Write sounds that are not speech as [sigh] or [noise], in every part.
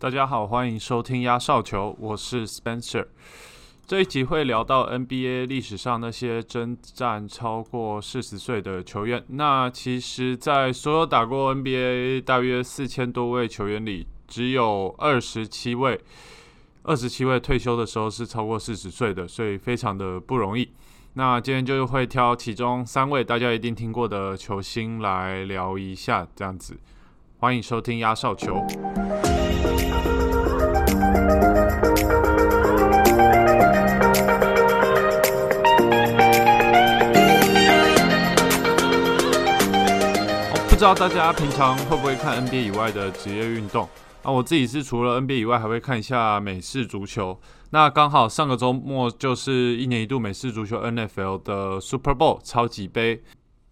大家好，欢迎收听压哨球，我是 Spencer。这一集会聊到 NBA 历史上那些征战超过四十岁的球员。那其实，在所有打过 NBA 大约四千多位球员里，只有二十七位，二十七位退休的时候是超过四十岁的，所以非常的不容易。那今天就会挑其中三位大家一定听过的球星来聊一下，这样子。欢迎收听压哨球。不知道大家平常会不会看 NBA 以外的职业运动？啊，我自己是除了 NBA 以外，还会看一下美式足球。那刚好上个周末就是一年一度美式足球 NFL 的 Super Bowl 超级杯，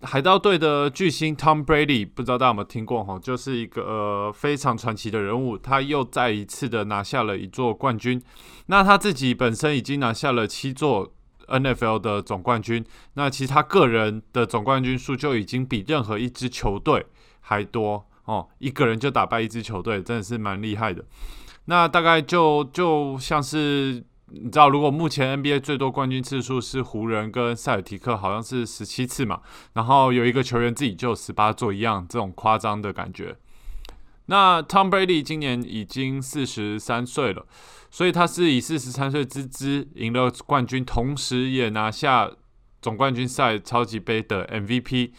海盗队的巨星 Tom Brady，不知道大家有没有听过哈？就是一个呃非常传奇的人物，他又再一次的拿下了一座冠军。那他自己本身已经拿下了七座。NFL 的总冠军，那其实他个人的总冠军数就已经比任何一支球队还多哦，一个人就打败一支球队，真的是蛮厉害的。那大概就就像是你知道，如果目前 NBA 最多冠军次数是湖人跟塞尔提克，好像是十七次嘛，然后有一个球员自己就十八座一样，这种夸张的感觉。那 Tom Brady 今年已经四十三岁了。所以他是以四十三岁之姿赢了冠军，同时也拿下总冠军赛超级杯的 MVP。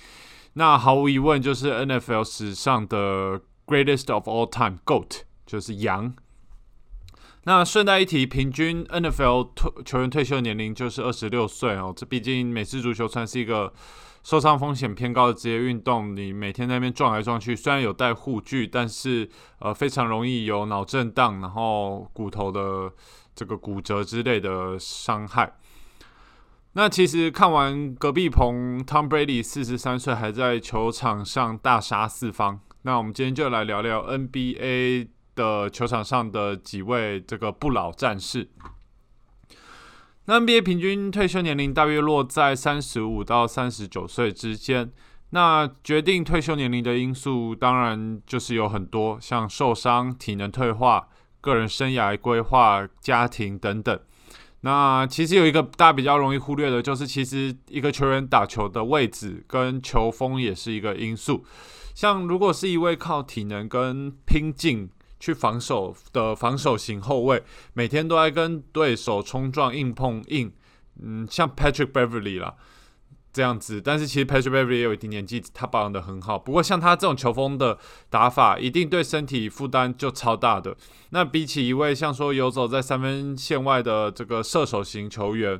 那毫无疑问就是 NFL 史上的 Greatest of All Time Goat，就是羊。那顺带一提，平均 NFL 退球员退休年龄就是二十六岁哦。这毕竟美式足球算是一个。受伤风险偏高的职业运动，你每天在那边撞来撞去，虽然有带护具，但是呃非常容易有脑震荡，然后骨头的这个骨折之类的伤害。那其实看完隔壁棚 Tom Brady 四十三岁还在球场上大杀四方，那我们今天就来聊聊 NBA 的球场上的几位这个不老战士。NBA 平均退休年龄大约落在三十五到三十九岁之间。那决定退休年龄的因素，当然就是有很多，像受伤、体能退化、个人生涯规划、家庭等等。那其实有一个大家比较容易忽略的，就是其实一个球员打球的位置跟球风也是一个因素。像如果是一位靠体能跟拼劲。去防守的防守型后卫，每天都在跟对手冲撞、硬碰硬，嗯，像 Patrick Beverly 啦这样子。但是其实 Patrick Beverly 也有一定年纪，他保养的很好。不过像他这种球风的打法，一定对身体负担就超大的。那比起一位像说游走在三分线外的这个射手型球员，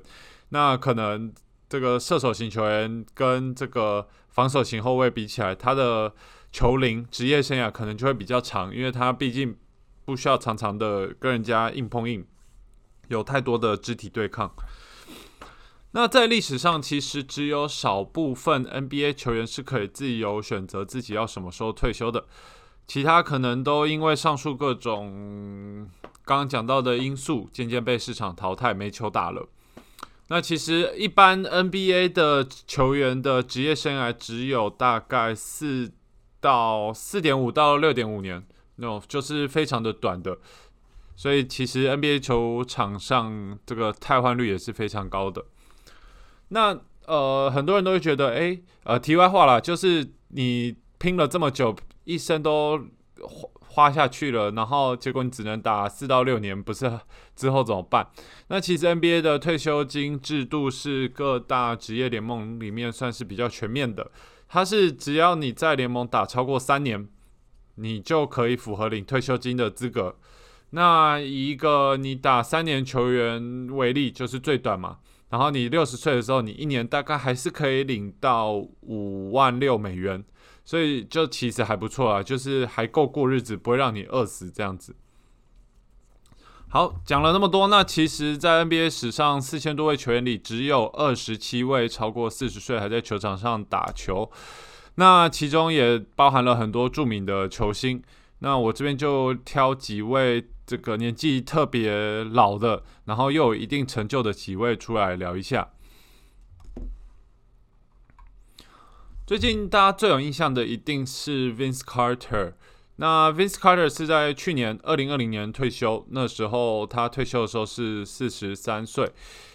那可能这个射手型球员跟这个防守型后卫比起来，他的球龄职业生涯可能就会比较长，因为他毕竟不需要常常的跟人家硬碰硬，有太多的肢体对抗。那在历史上，其实只有少部分 NBA 球员是可以自由选择自己要什么时候退休的，其他可能都因为上述各种刚刚讲到的因素，渐渐被市场淘汰，没球打了。那其实一般 NBA 的球员的职业生涯只有大概四。到四点五到六点五年，那种就是非常的短的，所以其实 NBA 球场上这个汰换率也是非常高的。那呃，很多人都会觉得，哎，呃，题外话啦，就是你拼了这么久，一生都花下去了，然后结果你只能打四到六年，不是之后怎么办？那其实 NBA 的退休金制度是各大职业联盟里面算是比较全面的。它是只要你在联盟打超过三年，你就可以符合领退休金的资格。那以一个你打三年球员为例，就是最短嘛。然后你六十岁的时候，你一年大概还是可以领到五万六美元，所以就其实还不错啊，就是还够过日子，不会让你饿死这样子。好，讲了那么多，那其实，在 NBA 史上四千多位球员里，只有二十七位超过四十岁还在球场上打球。那其中也包含了很多著名的球星。那我这边就挑几位这个年纪特别老的，然后又有一定成就的几位出来聊一下。最近大家最有印象的一定是 Vince Carter。那 Vince Carter 是在去年二零二零年退休，那时候他退休的时候是四十三岁。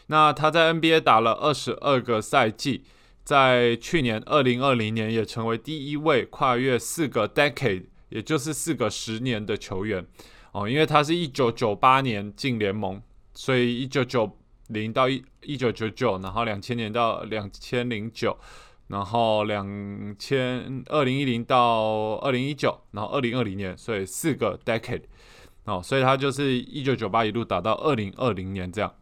那他在 NBA 打了二十二个赛季，在去年二零二零年也成为第一位跨越四个 decade，也就是四个十年的球员哦，因为他是一九九八年进联盟，所以一九九零到一一九九九，然后两千年到两千零九，然后两千二零一零到二零一九，然后二零二零年，所以四个 decade 哦，所以他就是一九九八一路打到二零二零年这样。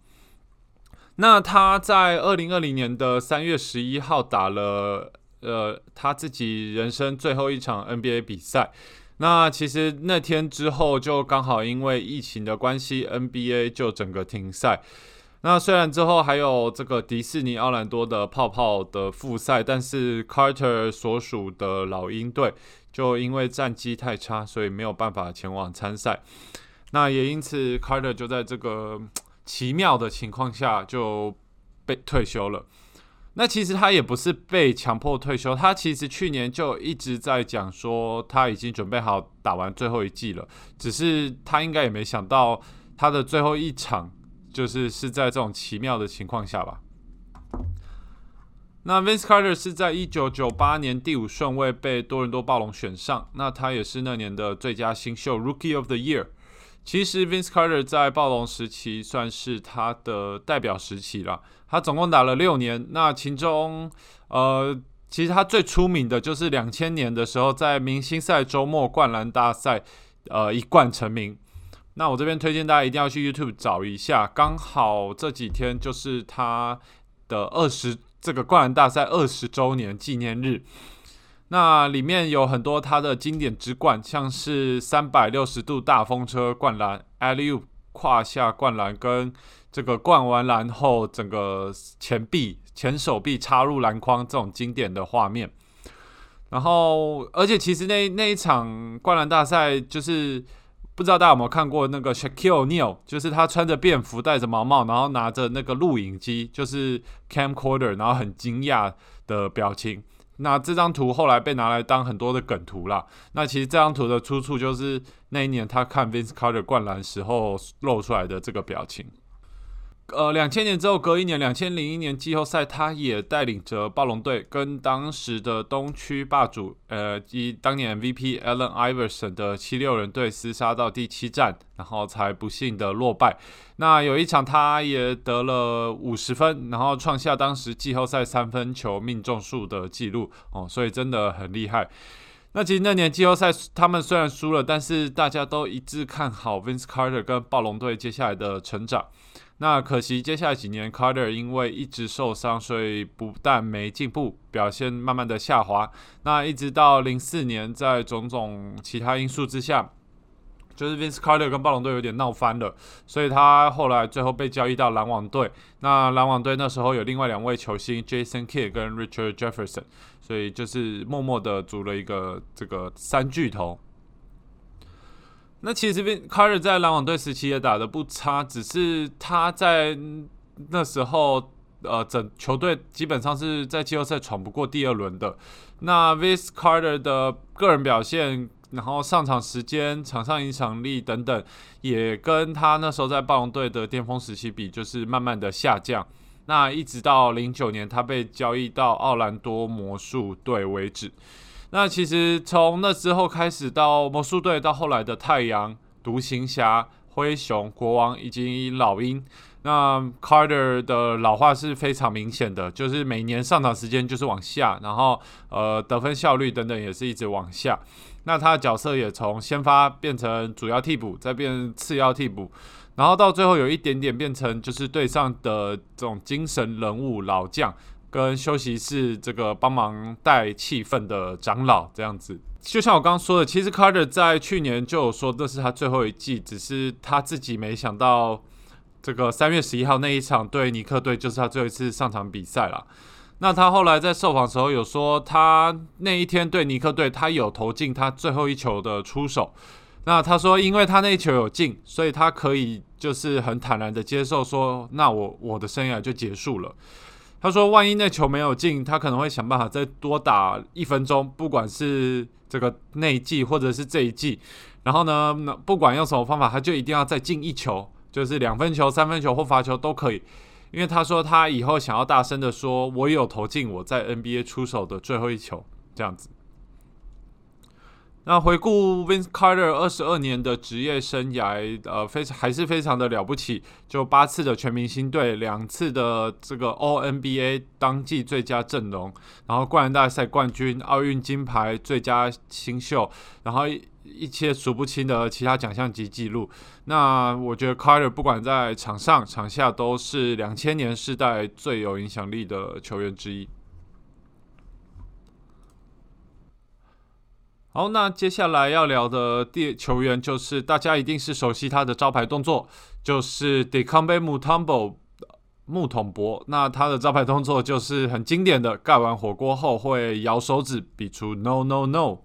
那他在二零二零年的三月十一号打了呃他自己人生最后一场 NBA 比赛。那其实那天之后就刚好因为疫情的关系，NBA 就整个停赛。那虽然之后还有这个迪士尼奥兰多的泡泡的复赛，但是 Carter 所属的老鹰队就因为战绩太差，所以没有办法前往参赛。那也因此，Carter 就在这个。奇妙的情况下就被退休了。那其实他也不是被强迫退休，他其实去年就一直在讲说他已经准备好打完最后一季了，只是他应该也没想到他的最后一场就是是在这种奇妙的情况下吧。那 Vince Carter 是在一九九八年第五顺位被多伦多暴龙选上，那他也是那年的最佳新秀 Rookie of the Year。其实 Vince Carter 在暴龙时期算是他的代表时期了。他总共打了六年，那其中，呃，其实他最出名的就是两千年的时候，在明星赛周末灌篮大赛，呃，一冠成名。那我这边推荐大家一定要去 YouTube 找一下，刚好这几天就是他的二十这个灌篮大赛二十周年纪念日。那里面有很多他的经典之冠，像是三百六十度大风车灌篮、a l u 胯下灌篮，跟这个灌完篮后整个前臂、前手臂插入篮筐这种经典的画面。然后，而且其实那那一场灌篮大赛，就是不知道大家有没有看过那个 Shaquille O'Neal，就是他穿着便服、戴着毛帽，然后拿着那个录影机，就是 camcorder，然后很惊讶的表情。那这张图后来被拿来当很多的梗图啦。那其实这张图的出处就是那一年他看 Vince Carter 灌篮时候露出来的这个表情。呃，两千年之后，隔一年，两千零一年季后赛，他也带领着暴龙队跟当时的东区霸主，呃，及当年 VP Allen Iverson 的七六人队厮杀到第七战，然后才不幸的落败。那有一场，他也得了五十分，然后创下当时季后赛三分球命中数的记录哦，所以真的很厉害。那其实那年季后赛他们虽然输了，但是大家都一致看好 Vince Carter 跟暴龙队接下来的成长。那可惜，接下来几年，Carter 因为一直受伤，所以不但没进步，表现慢慢的下滑。那一直到零四年，在种种其他因素之下，就是 Vince Carter 跟暴龙队有点闹翻了，所以他后来最后被交易到篮网队。那篮网队那时候有另外两位球星，Jason Kidd 跟 Richard Jefferson，所以就是默默的组了一个这个三巨头。那其实这边 Carter 在篮网队时期也打的不差，只是他在那时候，呃，整球队基本上是在季后赛闯不过第二轮的。那 Vince Carter 的个人表现，然后上场时间、场上影响力等等，也跟他那时候在暴龙队的巅峰时期比，就是慢慢的下降。那一直到零九年他被交易到奥兰多魔术队为止。那其实从那之后开始，到魔术队，到后来的太阳、独行侠、灰熊、国王以及老鹰，那 Carter 的老化是非常明显的，就是每年上场时间就是往下，然后呃得分效率等等也是一直往下。那他的角色也从先发变成主要替补，再变次要替补，然后到最后有一点点变成就是队上的这种精神人物老将。跟休息室这个帮忙带气氛的长老这样子，就像我刚刚说的，其实 Carter 在去年就有说这是他最后一季，只是他自己没想到，这个三月十一号那一场对尼克队就是他最后一次上场比赛了。那他后来在受访时候有说，他那一天对尼克队，他有投进他最后一球的出手。那他说，因为他那一球有进，所以他可以就是很坦然的接受说，那我我的生涯就结束了。他说，万一那球没有进，他可能会想办法再多打一分钟，不管是这个那一季或者是这一季。然后呢，不管用什么方法，他就一定要再进一球，就是两分球、三分球或罚球都可以。因为他说他以后想要大声的说，我有投进我在 NBA 出手的最后一球，这样子。那回顾 Vince Carter 二十二年的职业生涯，呃，非常还是非常的了不起，就八次的全明星队，两次的这个 All NBA 当季最佳阵容，然后冠篮大赛冠军、奥运金牌、最佳新秀，然后一切数不清的其他奖项及记录。那我觉得 Carter 不管在场上场下都是两千年世代最有影响力的球员之一。好，那接下来要聊的第球员就是大家一定是熟悉他的招牌动作，就是 Decombe Mutombo 木桶博。那他的招牌动作就是很经典的，盖完火锅后会摇手指比出 No No No。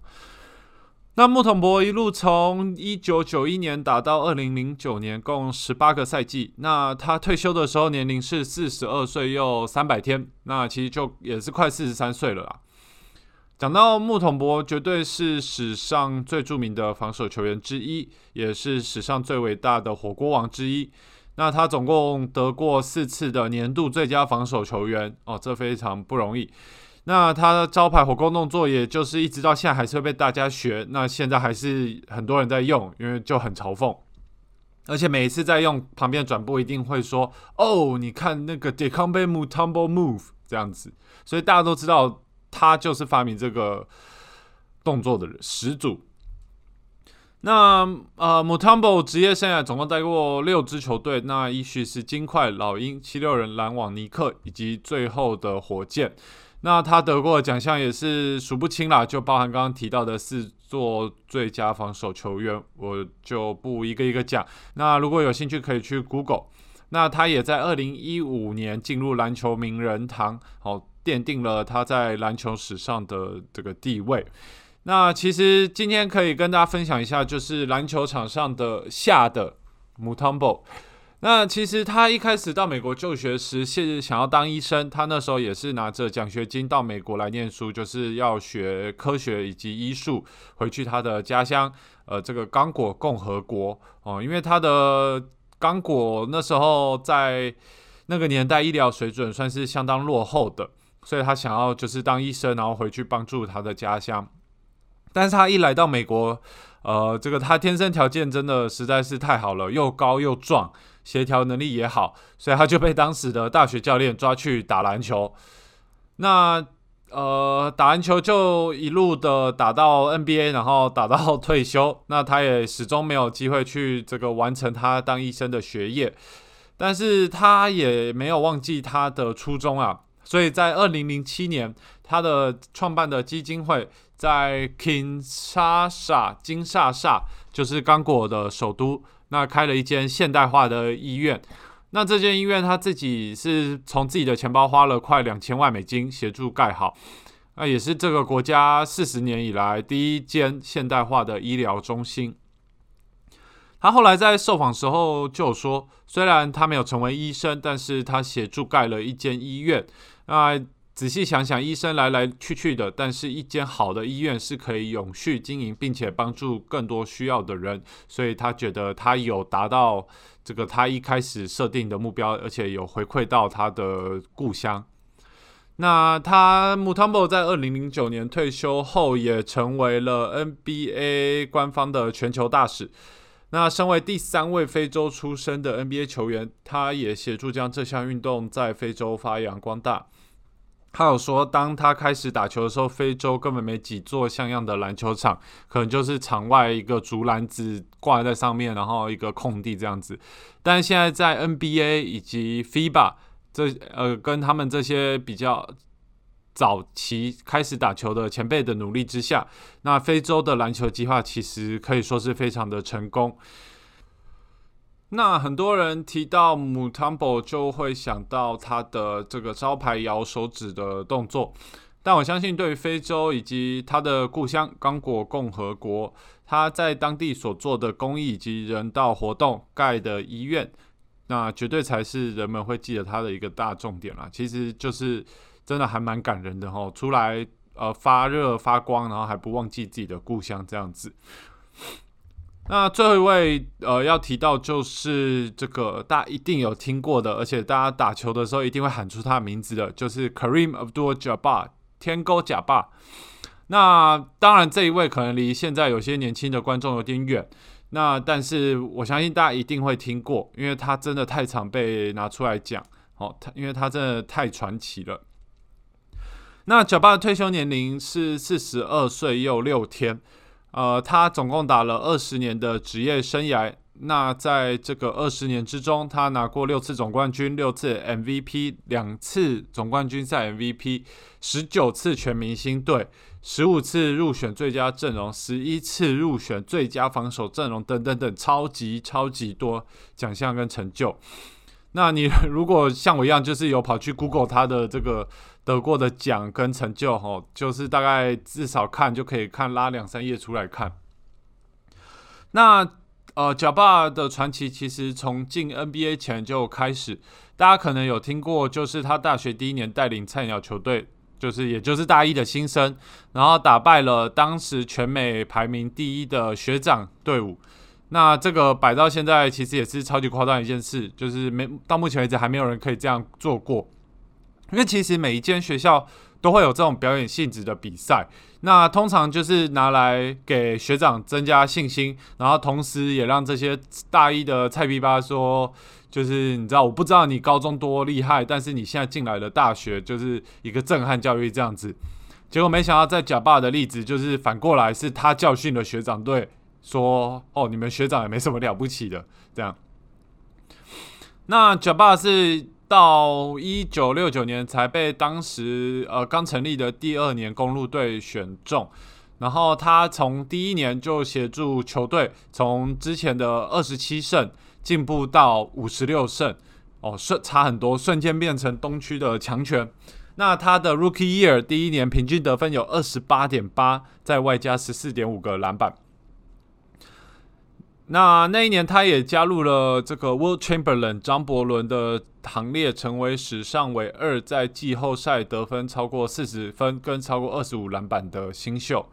那木桶博一路从一九九一年打到二零零九年，共十八个赛季。那他退休的时候年龄是四十二岁又三百天，那其实就也是快四十三岁了啦。讲到木桶博，绝对是史上最著名的防守球员之一，也是史上最伟大的火锅王之一。那他总共得过四次的年度最佳防守球员哦，这非常不容易。那他的招牌火锅动作，也就是一直到现在还是会被大家学。那现在还是很多人在用，因为就很嘲讽。而且每一次在用，旁边转播一定会说：“哦，你看那个 Decombe Mutombo Move 这样子。”所以大家都知道。他就是发明这个动作的人始祖。那呃，Mutombo 职业生涯总共带过六支球队，那依序是金块、老鹰、七六人、篮网、尼克以及最后的火箭。那他得过的奖项也是数不清啦，就包含刚刚提到的四座最佳防守球员，我就不一个一个讲。那如果有兴趣，可以去 Google。那他也在二零一五年进入篮球名人堂，好。奠定了他在篮球史上的这个地位。那其实今天可以跟大家分享一下，就是篮球场上的下的 Mutombo。那其实他一开始到美国就学时是想要当医生，他那时候也是拿着奖学金到美国来念书，就是要学科学以及医术，回去他的家乡，呃，这个刚果共和国哦，因为他的刚果那时候在那个年代医疗水准算是相当落后的。所以他想要就是当医生，然后回去帮助他的家乡。但是他一来到美国，呃，这个他天生条件真的实在是太好了，又高又壮，协调能力也好，所以他就被当时的大学教练抓去打篮球。那呃，打篮球就一路的打到 NBA，然后打到退休。那他也始终没有机会去这个完成他当医生的学业，但是他也没有忘记他的初衷啊。所以在二零零七年，他的创办的基金会在 Kinshasa 金萨萨，就是刚果的首都，那开了一间现代化的医院。那这间医院他自己是从自己的钱包花了快两千万美金协助盖好，那也是这个国家四十年以来第一间现代化的医疗中心。他后来在受访时候就有说，虽然他没有成为医生，但是他协助盖了一间医院。啊仔细想想，医生来来去去的，但是一间好的医院是可以永续经营，并且帮助更多需要的人，所以他觉得他有达到这个他一开始设定的目标，而且有回馈到他的故乡。那他 Mutombo 在二零零九年退休后，也成为了 NBA 官方的全球大使。那身为第三位非洲出生的 NBA 球员，他也协助将这项运动在非洲发扬光大。他有说，当他开始打球的时候，非洲根本没几座像样的篮球场，可能就是场外一个竹篮子挂在上面，然后一个空地这样子。但现在在 NBA 以及 FIBA 这呃，跟他们这些比较。早期开始打球的前辈的努力之下，那非洲的篮球计划其实可以说是非常的成功。那很多人提到 Mutombo 就会想到他的这个招牌摇手指的动作，但我相信对于非洲以及他的故乡刚果共和国，他在当地所做的公益以及人道活动盖的医院。那绝对才是人们会记得他的一个大重点啦。其实就是真的还蛮感人的吼，出来呃发热发光，然后还不忘记自己的故乡这样子。那最后一位呃要提到就是这个大家一定有听过的，而且大家打球的时候一定会喊出他的名字的，就是 Kareem Abdul-Jabbar 天勾假霸。那当然这一位可能离现在有些年轻的观众有点远，那但是我相信大家一定会听过，因为他真的太常被拿出来讲，哦，他因为他真的太传奇了。那贾巴的退休年龄是四十二岁又六天。呃，他总共打了二十年的职业生涯。那在这个二十年之中，他拿过六次总冠军、六次 MVP、两次总冠军赛 MVP、十九次全明星队、十五次入选最佳阵容、十一次入选最佳防守阵容等等等，超级超级多奖项跟成就。那你 [laughs] 如果像我一样，就是有跑去 Google 他的这个。得过的奖跟成就，哈，就是大概至少看就可以看拉两三页出来看。那呃，贾巴的传奇其实从进 NBA 前就开始，大家可能有听过，就是他大学第一年带领菜鸟球队，就是也就是大一的新生，然后打败了当时全美排名第一的学长队伍。那这个摆到现在，其实也是超级夸张一件事，就是没到目前为止还没有人可以这样做过。因为其实每一间学校都会有这种表演性质的比赛，那通常就是拿来给学长增加信心，然后同时也让这些大一的菜逼吧说，就是你知道，我不知道你高中多厉害，但是你现在进来的大学就是一个震撼教育这样子。结果没想到在假爸的例子，就是反过来是他教训了学长队，说哦，你们学长也没什么了不起的这样。那假爸是。到一九六九年才被当时呃刚成立的第二年公路队选中，然后他从第一年就协助球队从之前的二十七胜进步到五十六胜，哦瞬差很多，瞬间变成东区的强权。那他的 Rookie Year 第一年平均得分有二十八点八，在外加十四点五个篮板。那那一年，他也加入了这个 World Chamberlain 张伯伦的行列，成为史上唯二在季后赛得分超过四十分跟超过二十五篮板的新秀。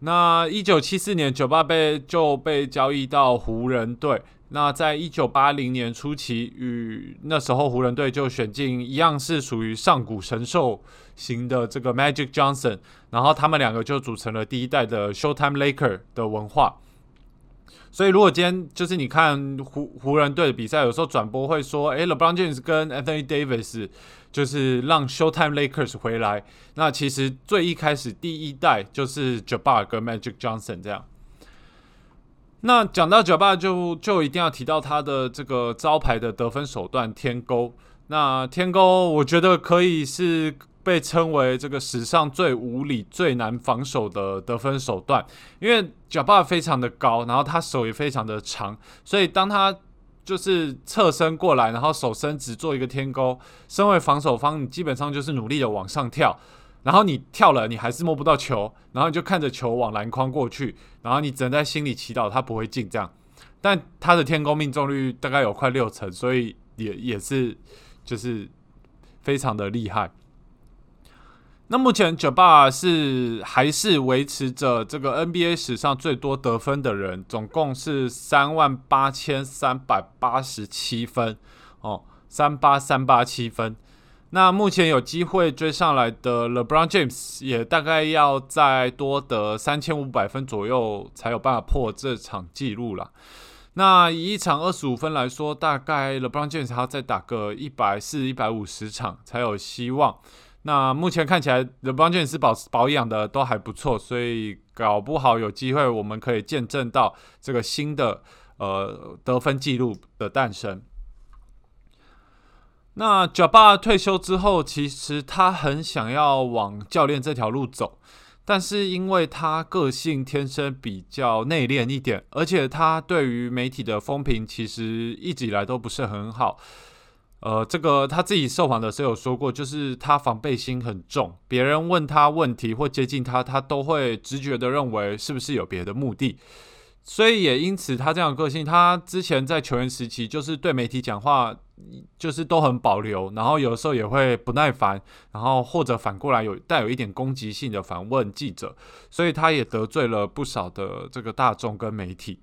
那一九七四年，九八被就被交易到湖人队。那在一九八零年初期，与那时候湖人队就选进一样是属于上古神兽型的这个 Magic Johnson，然后他们两个就组成了第一代的 Showtime Laker 的文化。所以，如果今天就是你看湖湖人队的比赛，有时候转播会说：“哎，LeBron James 跟 Anthony Davis 就是让 Showtime Lakers 回来。”那其实最一开始第一代就是 Jabbar 跟 Magic Johnson 这样。那讲到 Jabbar，就就一定要提到他的这个招牌的得分手段——天勾。那天勾，我觉得可以是。被称为这个史上最无理、最难防守的得分手段，因为脚把非常的高，然后他手也非常的长，所以当他就是侧身过来，然后手伸直做一个天勾，身为防守方，你基本上就是努力的往上跳，然后你跳了，你还是摸不到球，然后你就看着球往篮筐过去，然后你只能在心里祈祷他不会进这样，但他的天勾命中率大概有快六成，所以也也是就是非常的厉害。那目前九霸是还是维持着这个 NBA 史上最多得分的人，总共是三万八千三百八十七分哦，三八三八七分。那目前有机会追上来的 LeBron James 也大概要再多得三千五百分左右，才有办法破这场记录了。那以一场二十五分来说，大概 LeBron James 还要再打个一百四、一百五十场才有希望。那目前看起来，LeBron James 保保养的都还不错，所以搞不好有机会，我们可以见证到这个新的呃得分记录的诞生。那 j a b a 退休之后，其实他很想要往教练这条路走，但是因为他个性天生比较内敛一点，而且他对于媒体的风评其实一直以来都不是很好。呃，这个他自己受访的时候有说过，就是他防备心很重，别人问他问题或接近他，他都会直觉的认为是不是有别的目的。所以也因此他这样个性，他之前在球员时期就是对媒体讲话就是都很保留，然后有时候也会不耐烦，然后或者反过来有带有一点攻击性的反问记者，所以他也得罪了不少的这个大众跟媒体。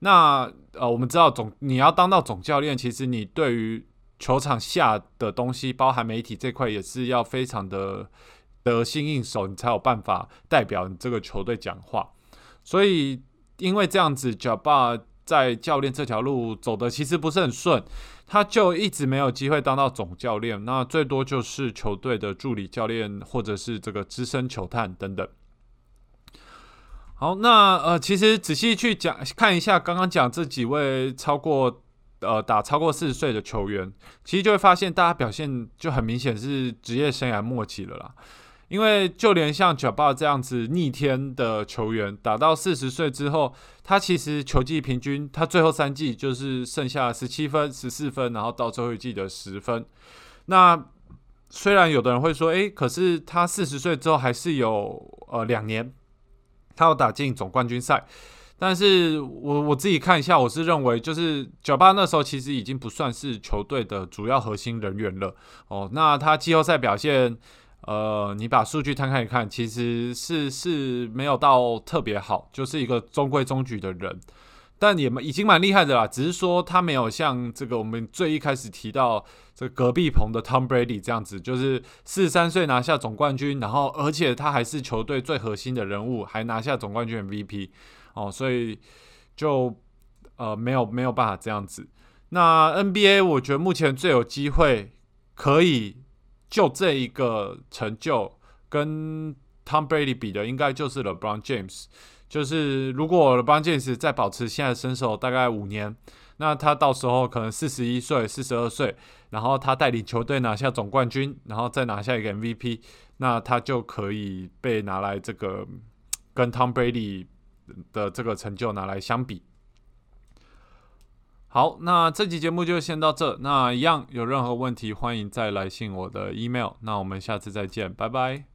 那呃，我们知道总你要当到总教练，其实你对于球场下的东西，包含媒体这块，也是要非常的得心应手，你才有办法代表你这个球队讲话。所以因为这样子，脚爸在教练这条路走的其实不是很顺，他就一直没有机会当到总教练，那最多就是球队的助理教练，或者是这个资深球探等等。好，那呃，其实仔细去讲看一下，刚刚讲这几位超过呃打超过四十岁的球员，其实就会发现大家表现就很明显是职业生涯末期了啦。因为就连像九霸这样子逆天的球员，打到四十岁之后，他其实球季平均他最后三季就是剩下十七分、十四分，然后到最后一季的十分。那虽然有的人会说，诶，可是他四十岁之后还是有呃两年。他要打进总冠军赛，但是我我自己看一下，我是认为就是九八那时候其实已经不算是球队的主要核心人员了哦。那他季后赛表现，呃，你把数据摊开一看，其实是是没有到特别好，就是一个中规中矩的人。但也已经蛮厉害的啦，只是说他没有像这个我们最一开始提到这隔壁棚的 Tom Brady 这样子，就是四十三岁拿下总冠军，然后而且他还是球队最核心的人物，还拿下总冠军 MVP 哦，所以就呃没有没有办法这样子。那 NBA 我觉得目前最有机会可以就这一个成就跟 Tom Brady 比的，应该就是 LeBron James。就是如果邦健斯再保持现在身手大概五年，那他到时候可能四十一岁、四十二岁，然后他带领球队拿下总冠军，然后再拿下一个 MVP，那他就可以被拿来这个跟 Tom Brady 的这个成就拿来相比。好，那这期节目就先到这。那一样有任何问题，欢迎再来信我的 email。那我们下次再见，拜拜。